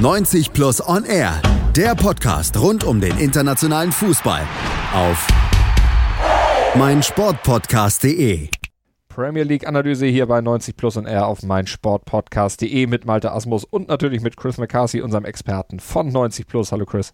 90 Plus On Air, der Podcast rund um den internationalen Fußball auf meinsportpodcast.de. Premier League Analyse hier bei 90 Plus On Air auf meinsportpodcast.de mit Malte Asmus und natürlich mit Chris McCarthy, unserem Experten von 90 Plus. Hallo Chris.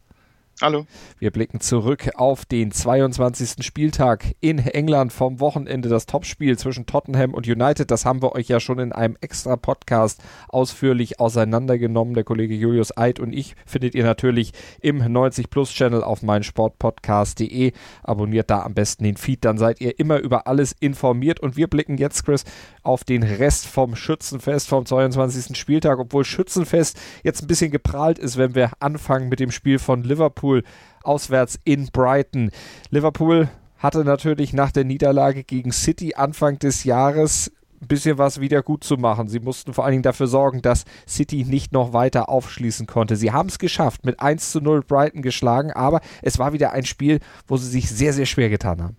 Hallo. Wir blicken zurück auf den 22. Spieltag in England vom Wochenende. Das Topspiel zwischen Tottenham und United. Das haben wir euch ja schon in einem extra Podcast ausführlich auseinandergenommen. Der Kollege Julius Eid und ich findet ihr natürlich im 90 Plus Channel auf meinsportpodcast.de. Abonniert da am besten den Feed, dann seid ihr immer über alles informiert. Und wir blicken jetzt, Chris, auf den Rest vom Schützenfest vom 22. Spieltag. Obwohl Schützenfest jetzt ein bisschen geprahlt ist, wenn wir anfangen mit dem Spiel von Liverpool Liverpool auswärts in Brighton. Liverpool hatte natürlich nach der Niederlage gegen City Anfang des Jahres ein bisschen was wieder gut zu machen. Sie mussten vor allen Dingen dafür sorgen, dass City nicht noch weiter aufschließen konnte. Sie haben es geschafft, mit 1 zu 0 Brighton geschlagen, aber es war wieder ein Spiel, wo sie sich sehr, sehr schwer getan haben.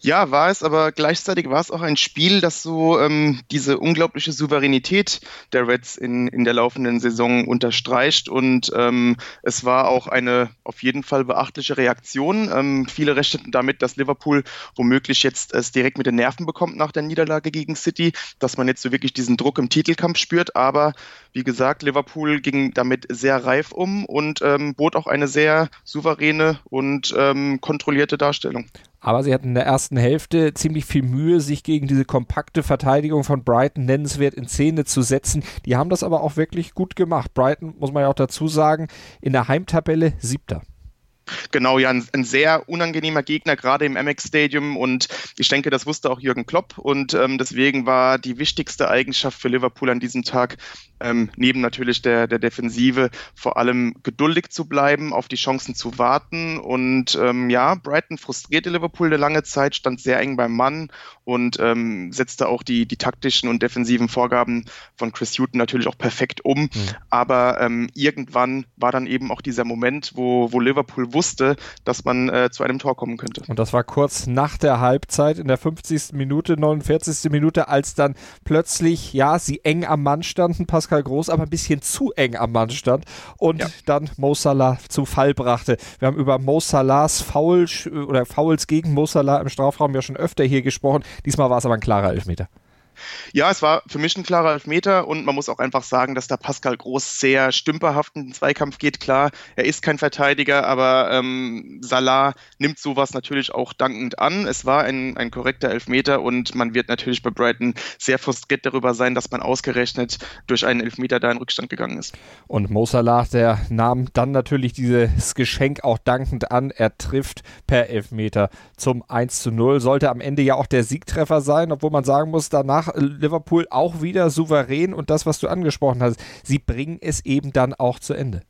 Ja, war es, aber gleichzeitig war es auch ein Spiel, das so ähm, diese unglaubliche Souveränität der Reds in, in der laufenden Saison unterstreicht. Und ähm, es war auch eine auf jeden Fall beachtliche Reaktion. Ähm, viele rechneten damit, dass Liverpool womöglich jetzt es direkt mit den Nerven bekommt nach der Niederlage gegen City, dass man jetzt so wirklich diesen Druck im Titelkampf spürt. Aber wie gesagt, Liverpool ging damit sehr reif um und ähm, bot auch eine sehr souveräne und ähm, kontrollierte Darstellung. Aber sie hatten in der ersten Hälfte ziemlich viel Mühe, sich gegen diese kompakte Verteidigung von Brighton nennenswert in Szene zu setzen. Die haben das aber auch wirklich gut gemacht. Brighton, muss man ja auch dazu sagen, in der Heimtabelle siebter. Genau, ja, ein, ein, sehr unangenehmer Gegner, gerade im MX Stadium. Und ich denke, das wusste auch Jürgen Klopp. Und ähm, deswegen war die wichtigste Eigenschaft für Liverpool an diesem Tag, ähm, neben natürlich der, der Defensive, vor allem geduldig zu bleiben, auf die Chancen zu warten. Und ähm, ja, Brighton frustrierte Liverpool eine lange Zeit, stand sehr eng beim Mann und ähm, setzte auch die, die taktischen und defensiven Vorgaben von Chris Hutton natürlich auch perfekt um. Mhm. Aber ähm, irgendwann war dann eben auch dieser Moment, wo, wo Liverpool wusste, dass man äh, zu einem Tor kommen könnte. Und das war kurz nach der Halbzeit in der 50. Minute, 49. Minute, als dann plötzlich, ja, sie eng am Mann standen, Pascal Groß, aber ein bisschen zu eng am Mann stand und ja. dann Mo Salah zu Fall brachte. Wir haben über Mo Salahs Foul oder Fouls gegen Mo Salah im Strafraum ja schon öfter hier gesprochen. Diesmal war es aber ein klarer Elfmeter. Ja, es war für mich ein klarer Elfmeter und man muss auch einfach sagen, dass da Pascal Groß sehr stümperhaft in den Zweikampf geht. Klar, er ist kein Verteidiger, aber ähm, Salah nimmt sowas natürlich auch dankend an. Es war ein, ein korrekter Elfmeter und man wird natürlich bei Brighton sehr frustriert darüber sein, dass man ausgerechnet durch einen Elfmeter da in Rückstand gegangen ist. Und Mo Salah, der nahm dann natürlich dieses Geschenk auch dankend an. Er trifft per Elfmeter zum 1 zu 0. Sollte am Ende ja auch der Siegtreffer sein, obwohl man sagen muss, danach danach Liverpool auch wieder souverän und das, was du angesprochen hast, sie bringen es eben dann auch zu Ende.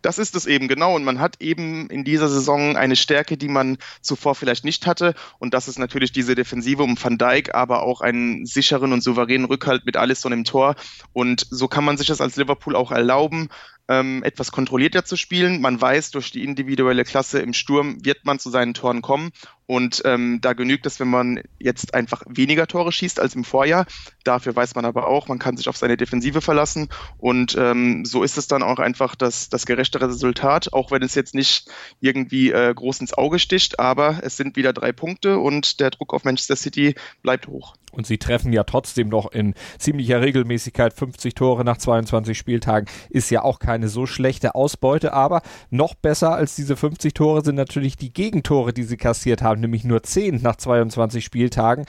Das ist es eben genau. Und man hat eben in dieser Saison eine Stärke, die man zuvor vielleicht nicht hatte. Und das ist natürlich diese Defensive um Van Dijk, aber auch einen sicheren und souveränen Rückhalt mit Alisson im Tor. Und so kann man sich das als Liverpool auch erlauben, ähm, etwas kontrollierter zu spielen. Man weiß, durch die individuelle Klasse im Sturm wird man zu seinen Toren kommen. Und ähm, da genügt es, wenn man jetzt einfach weniger Tore schießt als im Vorjahr. Dafür weiß man aber auch, man kann sich auf seine Defensive verlassen. Und ähm, so ist es dann auch einfach das, das gerechtere Resultat, auch wenn es jetzt nicht irgendwie äh, groß ins Auge sticht. Aber es sind wieder drei Punkte und der Druck auf Manchester City bleibt hoch. Und sie treffen ja trotzdem noch in ziemlicher Regelmäßigkeit 50 Tore nach 22 Spieltagen. Ist ja auch keine so schlechte Ausbeute, aber noch besser als diese 50 Tore sind natürlich die Gegentore, die sie kassiert haben nämlich nur 10 nach 22 Spieltagen.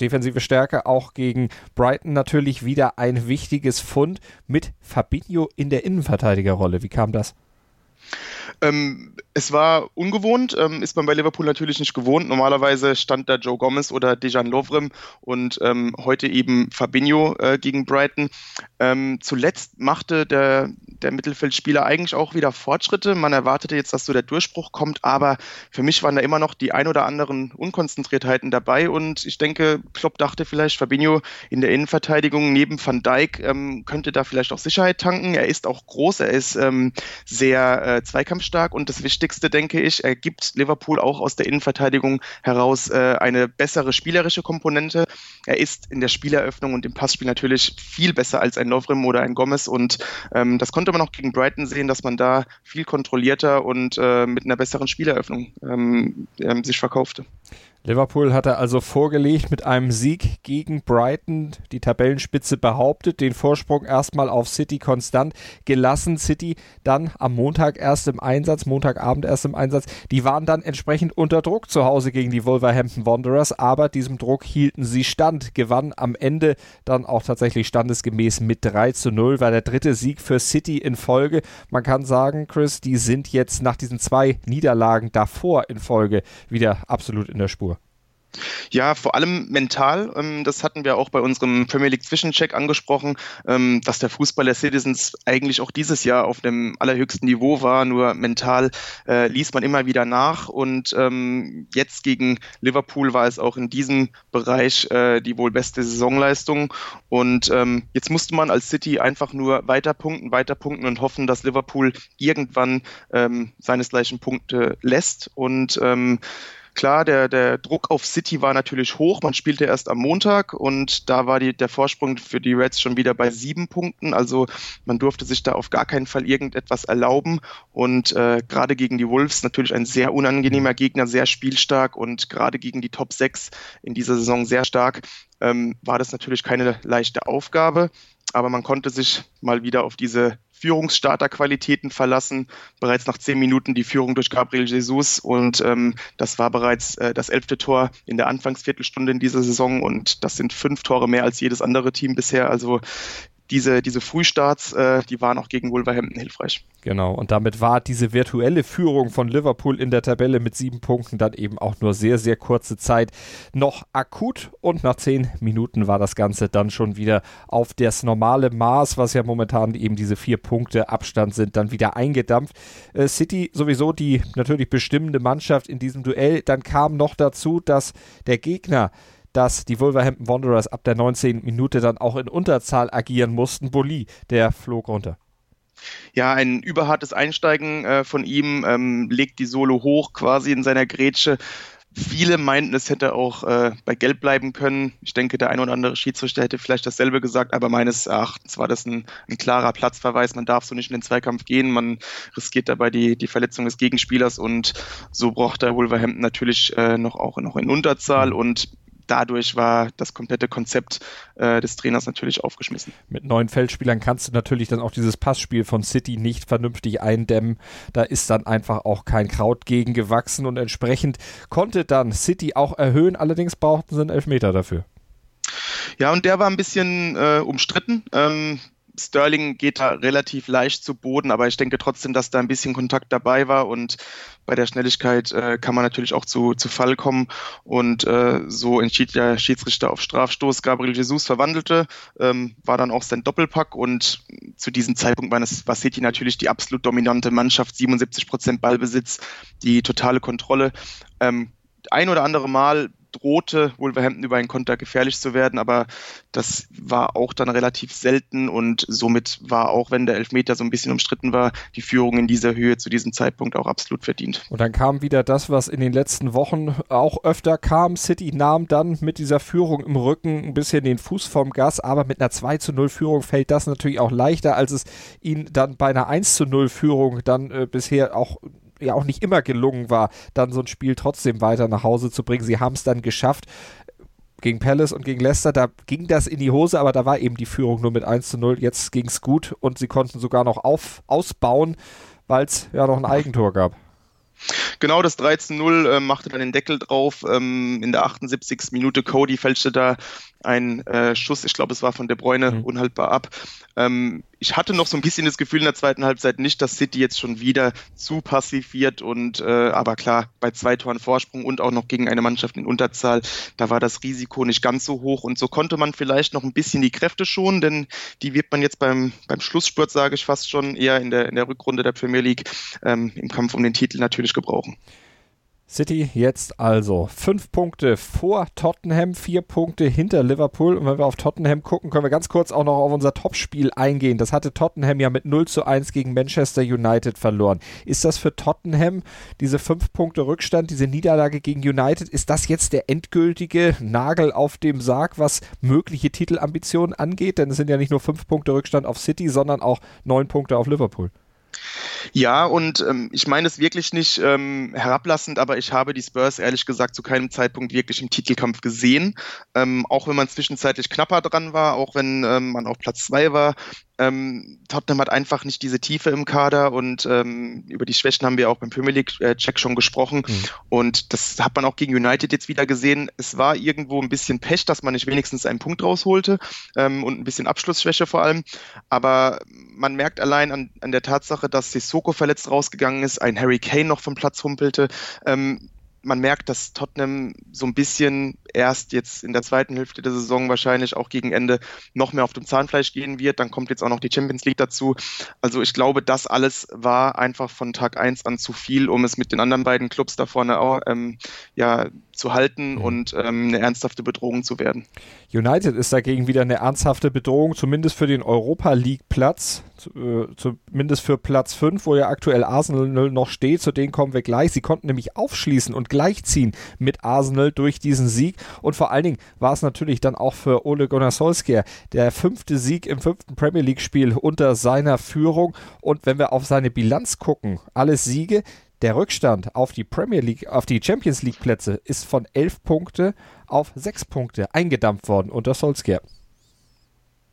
Defensive Stärke auch gegen Brighton natürlich wieder ein wichtiges Fund mit Fabinho in der Innenverteidigerrolle. Wie kam das? Ähm, es war ungewohnt, ähm, ist man bei Liverpool natürlich nicht gewohnt. Normalerweise stand da Joe Gomez oder Dejan Lovren und ähm, heute eben Fabinho äh, gegen Brighton. Ähm, zuletzt machte der, der Mittelfeldspieler eigentlich auch wieder Fortschritte. Man erwartete jetzt, dass so der Durchbruch kommt, aber für mich waren da immer noch die ein oder anderen Unkonzentriertheiten dabei und ich denke, Klopp dachte vielleicht, Fabinho in der Innenverteidigung neben Van Dijk ähm, könnte da vielleicht auch Sicherheit tanken. Er ist auch groß, er ist ähm, sehr äh, zweikampfstark stark und das Wichtigste, denke ich, er gibt Liverpool auch aus der Innenverteidigung heraus äh, eine bessere spielerische Komponente. Er ist in der Spieleröffnung und im Passspiel natürlich viel besser als ein Lovrim oder ein Gomez und ähm, das konnte man auch gegen Brighton sehen, dass man da viel kontrollierter und äh, mit einer besseren Spieleröffnung ähm, ähm sich verkaufte. Liverpool hatte also vorgelegt mit einem Sieg gegen Brighton, die Tabellenspitze behauptet, den Vorsprung erstmal auf City konstant gelassen. City dann am Montag erst im Einsatz, Montagabend erst im Einsatz. Die waren dann entsprechend unter Druck zu Hause gegen die Wolverhampton Wanderers, aber diesem Druck hielten sie stand, gewann am Ende dann auch tatsächlich standesgemäß mit 3 zu 0, war der dritte Sieg für City in Folge. Man kann sagen, Chris, die sind jetzt nach diesen zwei Niederlagen davor in Folge wieder absolut in der Spur. Ja, vor allem mental. Ähm, das hatten wir auch bei unserem Premier League Zwischencheck angesprochen, ähm, dass der Fußball der Citizens eigentlich auch dieses Jahr auf dem allerhöchsten Niveau war. Nur mental äh, ließ man immer wieder nach. Und ähm, jetzt gegen Liverpool war es auch in diesem Bereich äh, die wohl beste Saisonleistung. Und jetzt musste man als City einfach nur weiter punkten, weiter punkten und hoffen, dass Liverpool irgendwann seinesgleichen Punkte lässt. Und Klar, der, der Druck auf City war natürlich hoch. Man spielte erst am Montag und da war die, der Vorsprung für die Reds schon wieder bei sieben Punkten. Also man durfte sich da auf gar keinen Fall irgendetwas erlauben. Und äh, gerade gegen die Wolves natürlich ein sehr unangenehmer Gegner, sehr spielstark und gerade gegen die Top 6 in dieser Saison sehr stark, ähm, war das natürlich keine leichte Aufgabe aber man konnte sich mal wieder auf diese Führungsstarterqualitäten verlassen. Bereits nach zehn Minuten die Führung durch Gabriel Jesus und ähm, das war bereits äh, das elfte Tor in der Anfangsviertelstunde in dieser Saison und das sind fünf Tore mehr als jedes andere Team bisher. Also diese, diese Frühstarts, äh, die waren auch gegen Wolverhampton hilfreich. Genau, und damit war diese virtuelle Führung von Liverpool in der Tabelle mit sieben Punkten dann eben auch nur sehr, sehr kurze Zeit noch akut und nach zehn Minuten war das Ganze dann schon wieder auf das normale Maß, was ja momentan eben diese vier Punkte Abstand sind, dann wieder eingedampft. Äh, City sowieso die natürlich bestimmende Mannschaft in diesem Duell. Dann kam noch dazu, dass der Gegner dass die Wolverhampton Wanderers ab der 19. Minute dann auch in Unterzahl agieren mussten. Bulli, der flog runter. Ja, ein überhartes Einsteigen äh, von ihm, ähm, legt die Solo hoch quasi in seiner Grätsche. Viele meinten, es hätte auch äh, bei Gelb bleiben können. Ich denke, der ein oder andere Schiedsrichter hätte vielleicht dasselbe gesagt, aber meines Erachtens war das ein, ein, klarer Platzverweis. Man darf so nicht in den Zweikampf gehen. Man riskiert dabei die, die Verletzung des Gegenspielers und so braucht der Wolverhampton natürlich äh, noch auch noch in Unterzahl und dadurch war das komplette Konzept äh, des Trainers natürlich aufgeschmissen. Mit neuen Feldspielern kannst du natürlich dann auch dieses Passspiel von City nicht vernünftig eindämmen. Da ist dann einfach auch kein Kraut gegen gewachsen und entsprechend konnte dann City auch erhöhen. Allerdings brauchten sie einen Elfmeter dafür. Ja, und der war ein bisschen äh, umstritten. Ähm, Sterling geht da relativ leicht zu Boden, aber ich denke trotzdem, dass da ein bisschen Kontakt dabei war und bei der Schnelligkeit äh, kann man natürlich auch zu, zu Fall kommen und äh, so entschied der Schiedsrichter auf Strafstoß. Gabriel Jesus verwandelte, ähm, war dann auch sein Doppelpack und zu diesem Zeitpunkt war, das, war City natürlich die absolut dominante Mannschaft, 77 Prozent Ballbesitz, die totale Kontrolle. Ähm, ein oder andere Mal drohte Wolverhampton über einen Konter gefährlich zu werden, aber das war auch dann relativ selten und somit war auch, wenn der Elfmeter so ein bisschen umstritten war, die Führung in dieser Höhe zu diesem Zeitpunkt auch absolut verdient. Und dann kam wieder das, was in den letzten Wochen auch öfter kam. City nahm dann mit dieser Führung im Rücken ein bisschen den Fuß vom Gas, aber mit einer 2 zu 0 Führung fällt das natürlich auch leichter, als es ihnen dann bei einer 1 zu 0 Führung dann äh, bisher auch ja auch nicht immer gelungen war, dann so ein Spiel trotzdem weiter nach Hause zu bringen. Sie haben es dann geschafft gegen Palace und gegen Leicester, da ging das in die Hose, aber da war eben die Führung nur mit 1 zu 0. Jetzt ging es gut und sie konnten sogar noch auf, ausbauen, weil es ja noch ein Eigentor gab. Genau, das 13-0 äh, machte dann den Deckel drauf. Ähm, in der 78. Minute Cody fälschte da ein äh, Schuss, ich glaube, es war von De Bruyne, mhm. unhaltbar ab. Ähm, ich hatte noch so ein bisschen das Gefühl in der zweiten Halbzeit nicht, dass City jetzt schon wieder zu passiv wird und äh, aber klar, bei zwei Toren Vorsprung und auch noch gegen eine Mannschaft in Unterzahl, da war das Risiko nicht ganz so hoch und so konnte man vielleicht noch ein bisschen die Kräfte schonen, denn die wird man jetzt beim, beim Schlussspurt, sage ich fast schon, eher in der, in der Rückrunde der Premier League ähm, im Kampf um den Titel natürlich gebrauchen. City jetzt also fünf Punkte vor Tottenham, vier Punkte hinter Liverpool. Und wenn wir auf Tottenham gucken, können wir ganz kurz auch noch auf unser Topspiel eingehen. Das hatte Tottenham ja mit 0 zu 1 gegen Manchester United verloren. Ist das für Tottenham, diese fünf Punkte Rückstand, diese Niederlage gegen United, ist das jetzt der endgültige Nagel auf dem Sarg, was mögliche Titelambitionen angeht? Denn es sind ja nicht nur fünf Punkte Rückstand auf City, sondern auch neun Punkte auf Liverpool. Ja, und ähm, ich meine es wirklich nicht ähm, herablassend, aber ich habe die Spurs ehrlich gesagt zu keinem Zeitpunkt wirklich im Titelkampf gesehen. Ähm, auch wenn man zwischenzeitlich knapper dran war, auch wenn ähm, man auf Platz zwei war. Ähm, Tottenham hat einfach nicht diese Tiefe im Kader und ähm, über die Schwächen haben wir auch beim Premier League-Check schon gesprochen. Mhm. Und das hat man auch gegen United jetzt wieder gesehen. Es war irgendwo ein bisschen Pech, dass man nicht wenigstens einen Punkt rausholte ähm, und ein bisschen Abschlussschwäche vor allem. Aber man merkt allein an, an der Tatsache, dass Sissoko verletzt rausgegangen ist, ein Harry Kane noch vom Platz humpelte. Ähm, man merkt, dass Tottenham so ein bisschen erst jetzt in der zweiten Hälfte der Saison wahrscheinlich auch gegen Ende noch mehr auf dem Zahnfleisch gehen wird. Dann kommt jetzt auch noch die Champions League dazu. Also ich glaube, das alles war einfach von Tag eins an zu viel, um es mit den anderen beiden Clubs da vorne auch, ähm, ja, zu halten mhm. und ähm, eine ernsthafte Bedrohung zu werden. United ist dagegen wieder eine ernsthafte Bedrohung, zumindest für den Europa League Platz, äh, zumindest für Platz 5, wo ja aktuell Arsenal noch steht, zu denen kommen wir gleich. Sie konnten nämlich aufschließen und gleichziehen mit Arsenal durch diesen Sieg und vor allen Dingen war es natürlich dann auch für Ole Gunnar Solskjaer der fünfte Sieg im fünften Premier League Spiel unter seiner Führung und wenn wir auf seine Bilanz gucken, alle Siege, der Rückstand auf die Premier League, auf die Champions League Plätze ist von elf Punkte auf sechs Punkte eingedampft worden unter Solskjaer.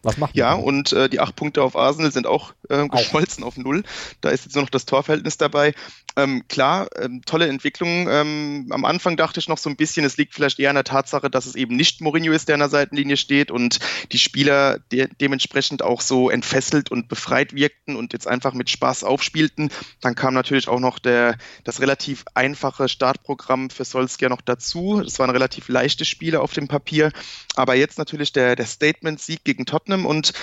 Was macht Ja, und äh, die acht Punkte auf Arsenal sind auch äh, geschmolzen auch. auf null. Da ist jetzt nur noch das Torverhältnis dabei. Ähm, klar, ähm, tolle Entwicklung. Ähm, am Anfang dachte ich noch so ein bisschen, es liegt vielleicht eher an der Tatsache, dass es eben nicht Mourinho ist, der an der Seitenlinie steht und die Spieler de dementsprechend auch so entfesselt und befreit wirkten und jetzt einfach mit Spaß aufspielten. Dann kam natürlich auch noch der, das relativ einfache Startprogramm für Solskjaer noch dazu. Das waren relativ leichte Spiele auf dem Papier. Aber jetzt natürlich der, der Statement-Sieg gegen Tottenham und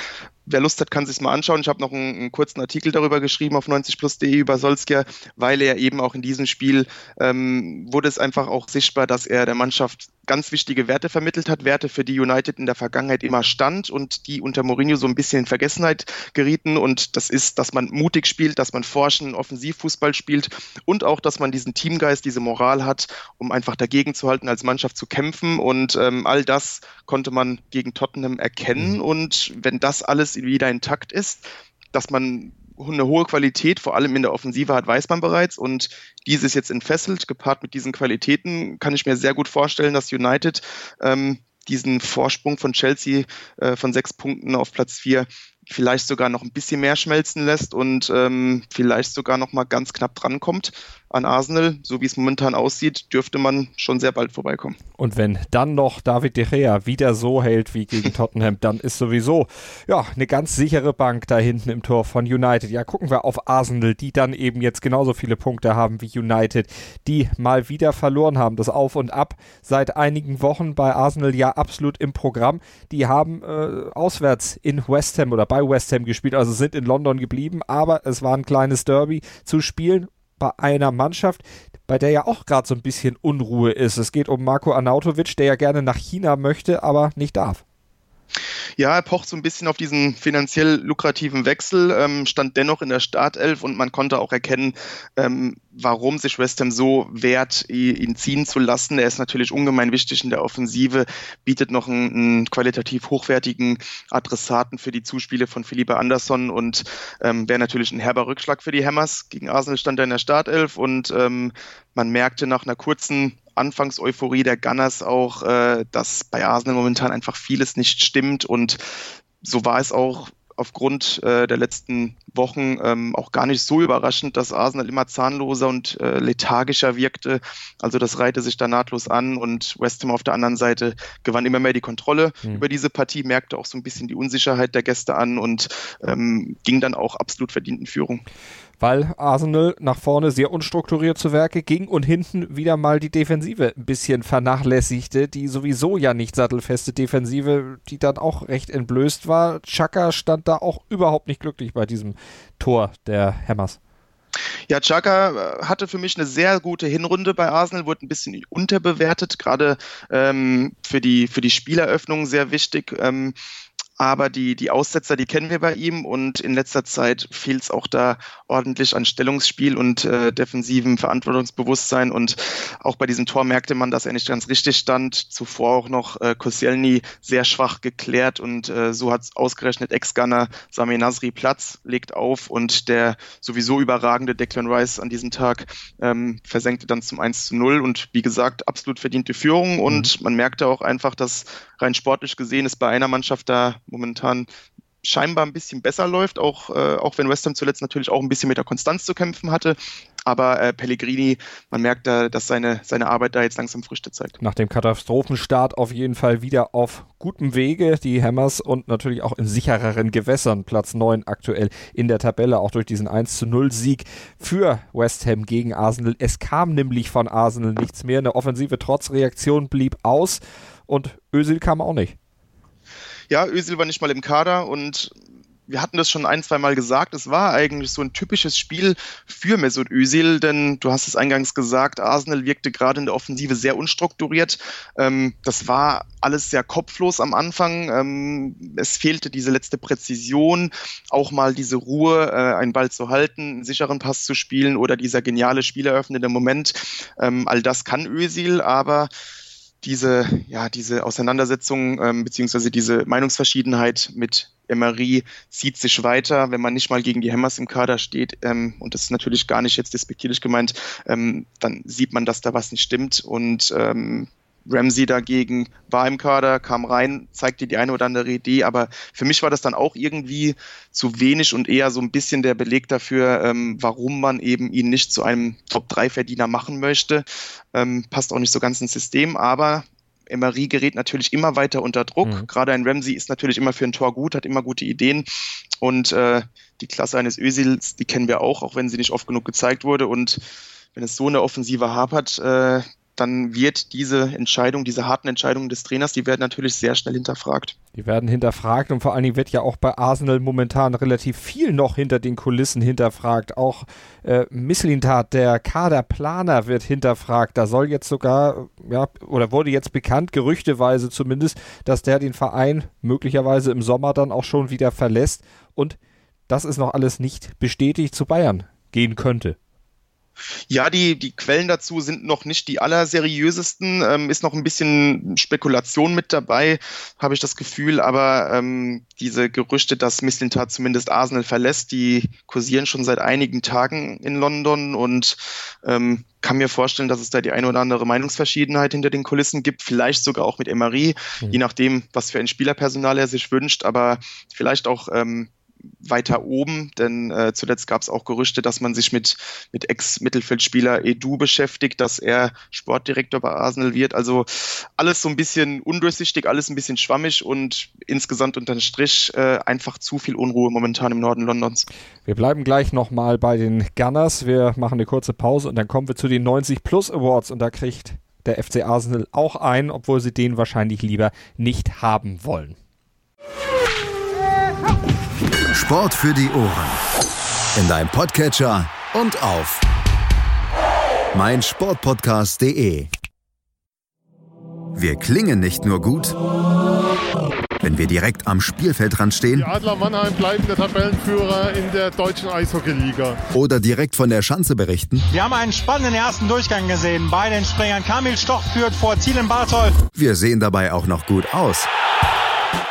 wer Lust hat, kann sich mal anschauen. Ich habe noch einen, einen, kurzen Artikel darüber geschrieben auf 90plus.de über Solskjaer, weil er eben auch in diesem Spiel ähm, wurde es einfach auch sichtbar, dass er der Mannschaft ganz wichtige Werte vermittelt hat, Werte, für die United in der Vergangenheit immer stand und die unter Mourinho so ein bisschen in Vergessenheit gerieten. Und das ist, dass man mutig spielt, dass man forschen, Offensivfußball spielt und auch, dass man diesen Teamgeist, diese Moral hat, um einfach dagegen zu halten, als Mannschaft zu kämpfen. Und ähm, all das konnte man gegen Tottenham erkennen. Mhm. Und wenn das alles wieder intakt ist, dass man eine hohe Qualität, vor allem in der Offensive hat, weiß man bereits. Und dieses jetzt entfesselt, gepaart mit diesen Qualitäten, kann ich mir sehr gut vorstellen, dass United ähm, diesen Vorsprung von Chelsea äh, von sechs Punkten auf Platz vier vielleicht sogar noch ein bisschen mehr schmelzen lässt und ähm, vielleicht sogar noch mal ganz knapp drankommt an Arsenal. So wie es momentan aussieht, dürfte man schon sehr bald vorbeikommen. Und wenn dann noch David De Gea wieder so hält wie gegen Tottenham, dann ist sowieso ja eine ganz sichere Bank da hinten im Tor von United. Ja, gucken wir auf Arsenal, die dann eben jetzt genauso viele Punkte haben wie United, die mal wieder verloren haben. Das Auf und Ab seit einigen Wochen bei Arsenal ja absolut im Programm. Die haben äh, auswärts in West Ham oder bei West Ham gespielt, also sind in London geblieben, aber es war ein kleines Derby zu spielen bei einer Mannschaft, bei der ja auch gerade so ein bisschen Unruhe ist. Es geht um Marco Arnautovic, der ja gerne nach China möchte, aber nicht darf. Ja, er pocht so ein bisschen auf diesen finanziell lukrativen Wechsel, ähm, stand dennoch in der Startelf und man konnte auch erkennen, ähm, warum sich West Ham so wehrt, ihn ziehen zu lassen. Er ist natürlich ungemein wichtig in der Offensive, bietet noch einen, einen qualitativ hochwertigen Adressaten für die Zuspiele von Philippe Andersson und ähm, wäre natürlich ein herber Rückschlag für die Hammers. Gegen Arsenal stand er in der Startelf und ähm, man merkte nach einer kurzen Anfangseuphorie der Gunners auch, äh, dass bei Arsenal momentan einfach vieles nicht stimmt und so war es auch aufgrund äh, der letzten Wochen ähm, auch gar nicht so überraschend, dass Arsenal immer zahnloser und äh, lethargischer wirkte. Also das reihte sich da nahtlos an und West Ham auf der anderen Seite gewann immer mehr die Kontrolle mhm. über diese Partie, merkte auch so ein bisschen die Unsicherheit der Gäste an und ähm, ging dann auch absolut verdient in Führung weil Arsenal nach vorne sehr unstrukturiert zu Werke ging und hinten wieder mal die Defensive ein bisschen vernachlässigte, die sowieso ja nicht sattelfeste Defensive, die dann auch recht entblößt war. Chaka stand da auch überhaupt nicht glücklich bei diesem Tor der Hammers. Ja, Chaka äh, hatte für mich eine sehr gute Hinrunde bei Arsenal, wurde ein bisschen unterbewertet, gerade ähm, für, die, für die Spieleröffnung sehr wichtig. Ähm, aber die, die Aussetzer, die kennen wir bei ihm und in letzter Zeit fehlt es auch da ordentlich an Stellungsspiel und äh, defensivem Verantwortungsbewusstsein und auch bei diesem Tor merkte man, dass er nicht ganz richtig stand. Zuvor auch noch äh, Koscielny sehr schwach geklärt und äh, so hat ausgerechnet Ex-Gunner Sami Nasri Platz, legt auf und der sowieso überragende Declan Rice an diesem Tag ähm, versenkte dann zum 1 zu 0 und wie gesagt, absolut verdiente Führung und mhm. man merkte auch einfach, dass rein sportlich gesehen es bei einer Mannschaft da momentan scheinbar ein bisschen besser läuft, auch, äh, auch wenn West Ham zuletzt natürlich auch ein bisschen mit der Konstanz zu kämpfen hatte. Aber äh, Pellegrini, man merkt da, dass seine, seine Arbeit da jetzt langsam Früchte zeigt. Nach dem Katastrophenstart auf jeden Fall wieder auf gutem Wege, die Hammers und natürlich auch in sichereren Gewässern. Platz 9 aktuell in der Tabelle, auch durch diesen 1 zu 0 Sieg für West Ham gegen Arsenal. Es kam nämlich von Arsenal nichts mehr. Eine Offensive trotz Reaktion blieb aus und Özil kam auch nicht ja, Özil war nicht mal im Kader und wir hatten das schon ein, zwei Mal gesagt, es war eigentlich so ein typisches Spiel für Mesut Özil, denn du hast es eingangs gesagt, Arsenal wirkte gerade in der Offensive sehr unstrukturiert. Ähm, das war alles sehr kopflos am Anfang. Ähm, es fehlte diese letzte Präzision, auch mal diese Ruhe, äh, einen Ball zu halten, einen sicheren Pass zu spielen oder dieser geniale spieleröffnende Moment. Ähm, all das kann Özil, aber diese, ja, diese Auseinandersetzung ähm, beziehungsweise diese Meinungsverschiedenheit mit Emery zieht sich weiter, wenn man nicht mal gegen die Hammers im Kader steht, ähm, und das ist natürlich gar nicht jetzt despektierlich gemeint, ähm, dann sieht man, dass da was nicht stimmt. Und ähm, Ramsey dagegen war im Kader, kam rein, zeigte die eine oder andere Idee, aber für mich war das dann auch irgendwie zu wenig und eher so ein bisschen der Beleg dafür, ähm, warum man eben ihn nicht zu einem Top-3-Verdiener machen möchte. Ähm, passt auch nicht so ganz ins System, aber Emery gerät natürlich immer weiter unter Druck. Mhm. Gerade ein Ramsey ist natürlich immer für ein Tor gut, hat immer gute Ideen und äh, die Klasse eines Özils, die kennen wir auch, auch wenn sie nicht oft genug gezeigt wurde und wenn es so eine Offensive hapert, äh, dann wird diese Entscheidung, diese harten Entscheidungen des Trainers, die werden natürlich sehr schnell hinterfragt. Die werden hinterfragt und vor allen Dingen wird ja auch bei Arsenal momentan relativ viel noch hinter den Kulissen hinterfragt. Auch äh, Misslintat, der Kaderplaner, wird hinterfragt. Da soll jetzt sogar, ja, oder wurde jetzt bekannt, gerüchteweise zumindest, dass der den Verein möglicherweise im Sommer dann auch schon wieder verlässt. Und das ist noch alles nicht bestätigt zu Bayern gehen könnte. Ja, die, die Quellen dazu sind noch nicht die allerseriösesten. Ähm, ist noch ein bisschen Spekulation mit dabei, habe ich das Gefühl. Aber ähm, diese Gerüchte, dass Mislintat zumindest Arsenal verlässt, die kursieren schon seit einigen Tagen in London und ähm, kann mir vorstellen, dass es da die eine oder andere Meinungsverschiedenheit hinter den Kulissen gibt, vielleicht sogar auch mit Emery, mhm. je nachdem, was für ein Spielerpersonal er sich wünscht, aber vielleicht auch ähm, weiter oben, denn äh, zuletzt gab es auch Gerüchte, dass man sich mit, mit Ex-Mittelfeldspieler Edu beschäftigt, dass er Sportdirektor bei Arsenal wird. Also alles so ein bisschen undurchsichtig, alles ein bisschen schwammig und insgesamt unter den Strich äh, einfach zu viel Unruhe momentan im Norden Londons. Wir bleiben gleich nochmal bei den Gunners. Wir machen eine kurze Pause und dann kommen wir zu den 90 Plus Awards und da kriegt der FC Arsenal auch ein, obwohl sie den wahrscheinlich lieber nicht haben wollen. Sport für die Ohren. In deinem Podcatcher und auf meinsportpodcast.de. Wir klingen nicht nur gut, wenn wir direkt am Spielfeldrand stehen. Die Adler Mannheim bleiben der Tabellenführer in der deutschen Eishockeyliga. Oder direkt von der Schanze berichten. Wir haben einen spannenden ersten Durchgang gesehen. Bei den Springern Kamil Stoch führt vor Ziel in Bartol. Wir sehen dabei auch noch gut aus.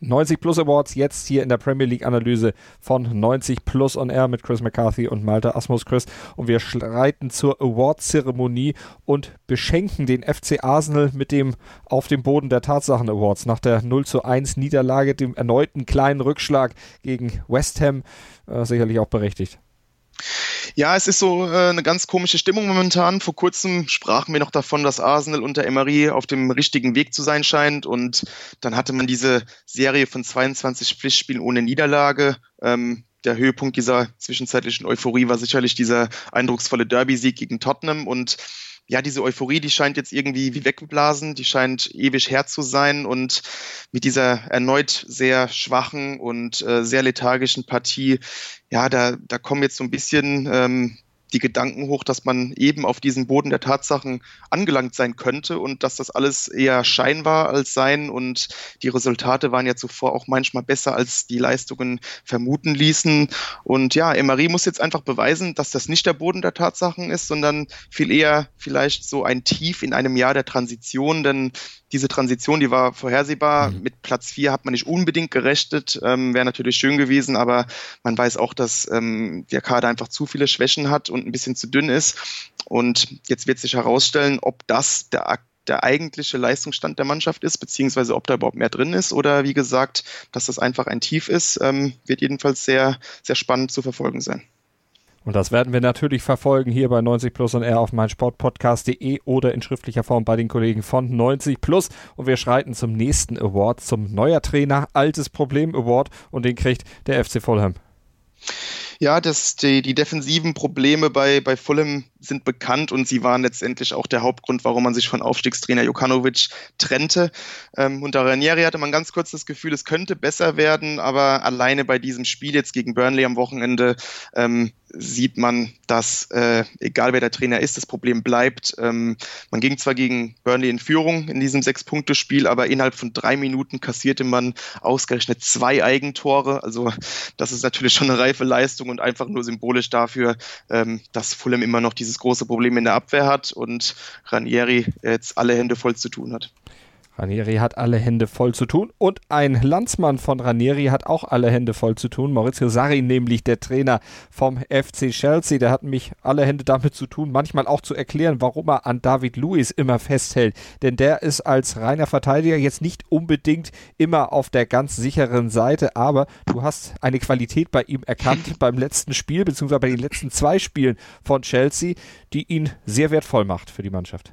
90 Plus Awards jetzt hier in der Premier League Analyse von 90 Plus on Air mit Chris McCarthy und Malte Asmus Chris und wir schreiten zur Award-Zeremonie und beschenken den FC Arsenal mit dem auf dem Boden der Tatsachen Awards nach der 0 zu 1 Niederlage, dem erneuten kleinen Rückschlag gegen West Ham, äh, sicherlich auch berechtigt. Ja, es ist so äh, eine ganz komische Stimmung momentan. Vor kurzem sprachen wir noch davon, dass Arsenal unter Emery auf dem richtigen Weg zu sein scheint. Und dann hatte man diese Serie von 22 Pflichtspielen ohne Niederlage. Ähm, der Höhepunkt dieser zwischenzeitlichen Euphorie war sicherlich dieser eindrucksvolle Derby-Sieg gegen Tottenham und ja, diese Euphorie, die scheint jetzt irgendwie wie weggeblasen, die scheint ewig her zu sein und mit dieser erneut sehr schwachen und äh, sehr lethargischen Partie, ja, da, da kommen jetzt so ein bisschen ähm, die Gedanken hoch, dass man eben auf diesem Boden der Tatsachen angelangt sein könnte und dass das alles eher Schein war als sein und die Resultate waren ja zuvor auch manchmal besser, als die Leistungen vermuten ließen. Und ja, Emery muss jetzt einfach beweisen, dass das nicht der Boden der Tatsachen ist, sondern viel eher vielleicht so ein Tief in einem Jahr der Transition, denn diese Transition, die war vorhersehbar. Mhm. Mit Platz 4 hat man nicht unbedingt gerechnet, ähm, wäre natürlich schön gewesen, aber man weiß auch, dass ähm, der Kader einfach zu viele Schwächen hat und ein bisschen zu dünn ist. Und jetzt wird sich herausstellen, ob das der der eigentliche Leistungsstand der Mannschaft ist, beziehungsweise ob da überhaupt mehr drin ist oder wie gesagt, dass das einfach ein Tief ist, ähm, wird jedenfalls sehr, sehr spannend zu verfolgen sein. Und das werden wir natürlich verfolgen hier bei 90 Plus und R auf meinsportpodcast.de oder in schriftlicher Form bei den Kollegen von 90 Plus. Und wir schreiten zum nächsten Award, zum neuer Trainer, altes Problem Award und den kriegt der FC Fulham. Ja, das, die, die defensiven Probleme bei, bei Fulham sind bekannt und sie waren letztendlich auch der Hauptgrund, warum man sich von Aufstiegstrainer Jokanovic trennte. Ähm, unter Ranieri hatte man ganz kurz das Gefühl, es könnte besser werden, aber alleine bei diesem Spiel jetzt gegen Burnley am Wochenende ähm, sieht man, dass äh, egal wer der Trainer ist, das Problem bleibt. Ähm, man ging zwar gegen Burnley in Führung in diesem Sechs-Punkte-Spiel, aber innerhalb von drei Minuten kassierte man ausgerechnet zwei Eigentore. Also das ist natürlich schon eine reife Leistung und einfach nur symbolisch dafür, ähm, dass Fulham immer noch dieses große Problem in der Abwehr hat und Ranieri jetzt alle Hände voll zu tun hat. Ranieri hat alle Hände voll zu tun und ein Landsmann von Ranieri hat auch alle Hände voll zu tun. Maurizio Sarri, nämlich der Trainer vom FC Chelsea, der hat mich alle Hände damit zu tun, manchmal auch zu erklären, warum er an David Luiz immer festhält. Denn der ist als reiner Verteidiger jetzt nicht unbedingt immer auf der ganz sicheren Seite, aber du hast eine Qualität bei ihm erkannt beim letzten Spiel, beziehungsweise bei den letzten zwei Spielen von Chelsea, die ihn sehr wertvoll macht für die Mannschaft.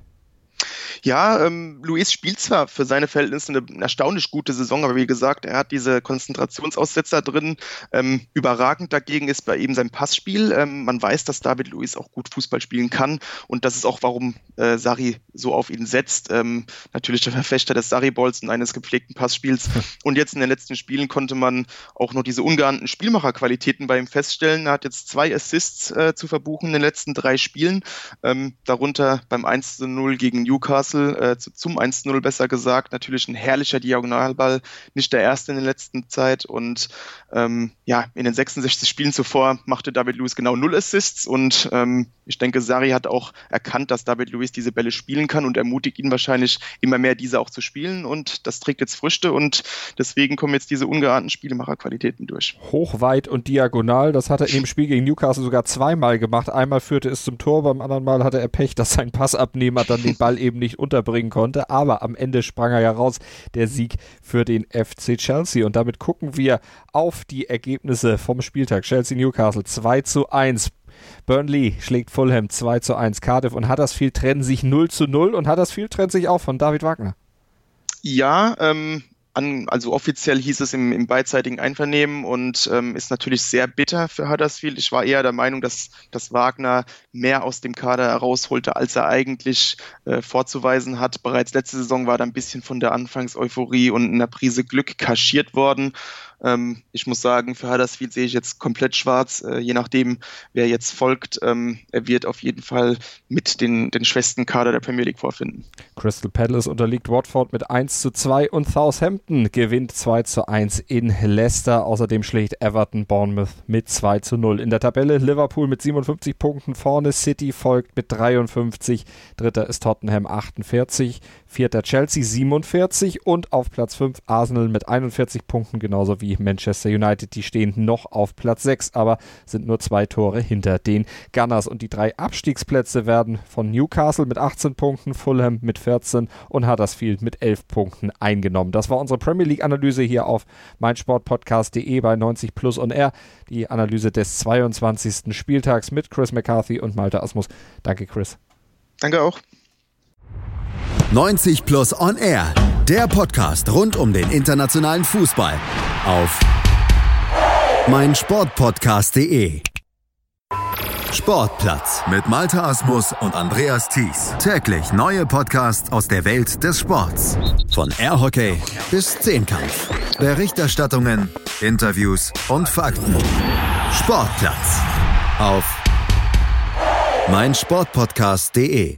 Ja, ähm, Luis spielt zwar für seine Verhältnisse eine, eine, erstaunlich gute Saison, aber wie gesagt, er hat diese Konzentrationsaussetzer drin. Ähm, überragend dagegen ist bei ihm sein Passspiel. Ähm, man weiß, dass David Luis auch gut Fußball spielen kann und das ist auch, warum äh, Sari so auf ihn setzt. Ähm, natürlich der Verfechter des Sari-Balls und eines gepflegten Passspiels. Und jetzt in den letzten Spielen konnte man auch noch diese ungeahnten Spielmacherqualitäten bei ihm feststellen. Er hat jetzt zwei Assists äh, zu verbuchen in den letzten drei Spielen, ähm, darunter beim 1 0 gegen Newcastle äh, zum 1-0 besser gesagt. Natürlich ein herrlicher Diagonalball, nicht der erste in der letzten Zeit. Und ähm, ja, in den 66 Spielen zuvor machte David Lewis genau null Assists. Und ähm, ich denke, Sari hat auch erkannt, dass David Lewis diese Bälle spielen kann und ermutigt ihn wahrscheinlich immer mehr, diese auch zu spielen. Und das trägt jetzt Früchte und deswegen kommen jetzt diese ungeahnten Spielemacherqualitäten durch. Hochweit und diagonal, das hat er dem Spiel gegen Newcastle sogar zweimal gemacht. Einmal führte es zum Tor, beim anderen Mal hatte er Pech, dass sein Passabnehmer dann den Ball eben nicht unterbringen konnte. Aber am Ende sprang er ja raus, der Sieg für den FC Chelsea. Und damit gucken wir auf die Ergebnisse vom Spieltag. Chelsea Newcastle 2 zu 1. Burnley schlägt Fulham 2 zu 1. Cardiff und Huddersfield trennen sich 0 zu 0 und Huddersfield trennt sich auch von David Wagner. Ja, ähm, an, also offiziell hieß es im, im beidseitigen Einvernehmen und ähm, ist natürlich sehr bitter für Huddersfield. Ich war eher der Meinung, dass, dass Wagner mehr aus dem Kader herausholte, als er eigentlich äh, vorzuweisen hat. Bereits letzte Saison war da ein bisschen von der Anfangseuphorie und einer Prise Glück kaschiert worden. Ähm, ich muss sagen, für Huddersfield sehe ich jetzt komplett schwarz, äh, je nachdem, wer jetzt folgt. Ähm, er wird auf jeden Fall mit den, den schwächsten Kader der Premier League vorfinden. Crystal Palace unterliegt Watford mit 1 zu 2 und Southampton gewinnt 2 zu 1 in Leicester. Außerdem schlägt Everton Bournemouth mit 2 zu 0. In der Tabelle Liverpool mit 57 Punkten vorne, City folgt mit 53, dritter ist Tottenham 48, vierter Chelsea 47 und auf Platz 5 Arsenal mit 41 Punkten, genauso wie Manchester United. Die stehen noch auf Platz 6, aber sind nur zwei Tore hinter den Gunners. Und die drei Abstiegsplätze werden von Newcastle mit 18 Punkten, Fulham mit 14 und Huddersfield mit 11 Punkten eingenommen. Das war unsere Premier League-Analyse hier auf meinsportpodcast.de bei 90 Plus und R. Die Analyse des 22. Spieltags mit Chris McCarthy und Malte Asmus. Danke, Chris. Danke auch. 90 Plus On Air, der Podcast rund um den internationalen Fußball auf mein Sportpodcast.de. Sportplatz mit Malta Asmus und Andreas Thies. Täglich neue Podcasts aus der Welt des Sports. Von Airhockey bis Zehnkampf. Berichterstattungen, Interviews und Fakten. Sportplatz auf mein Sportpodcast.de.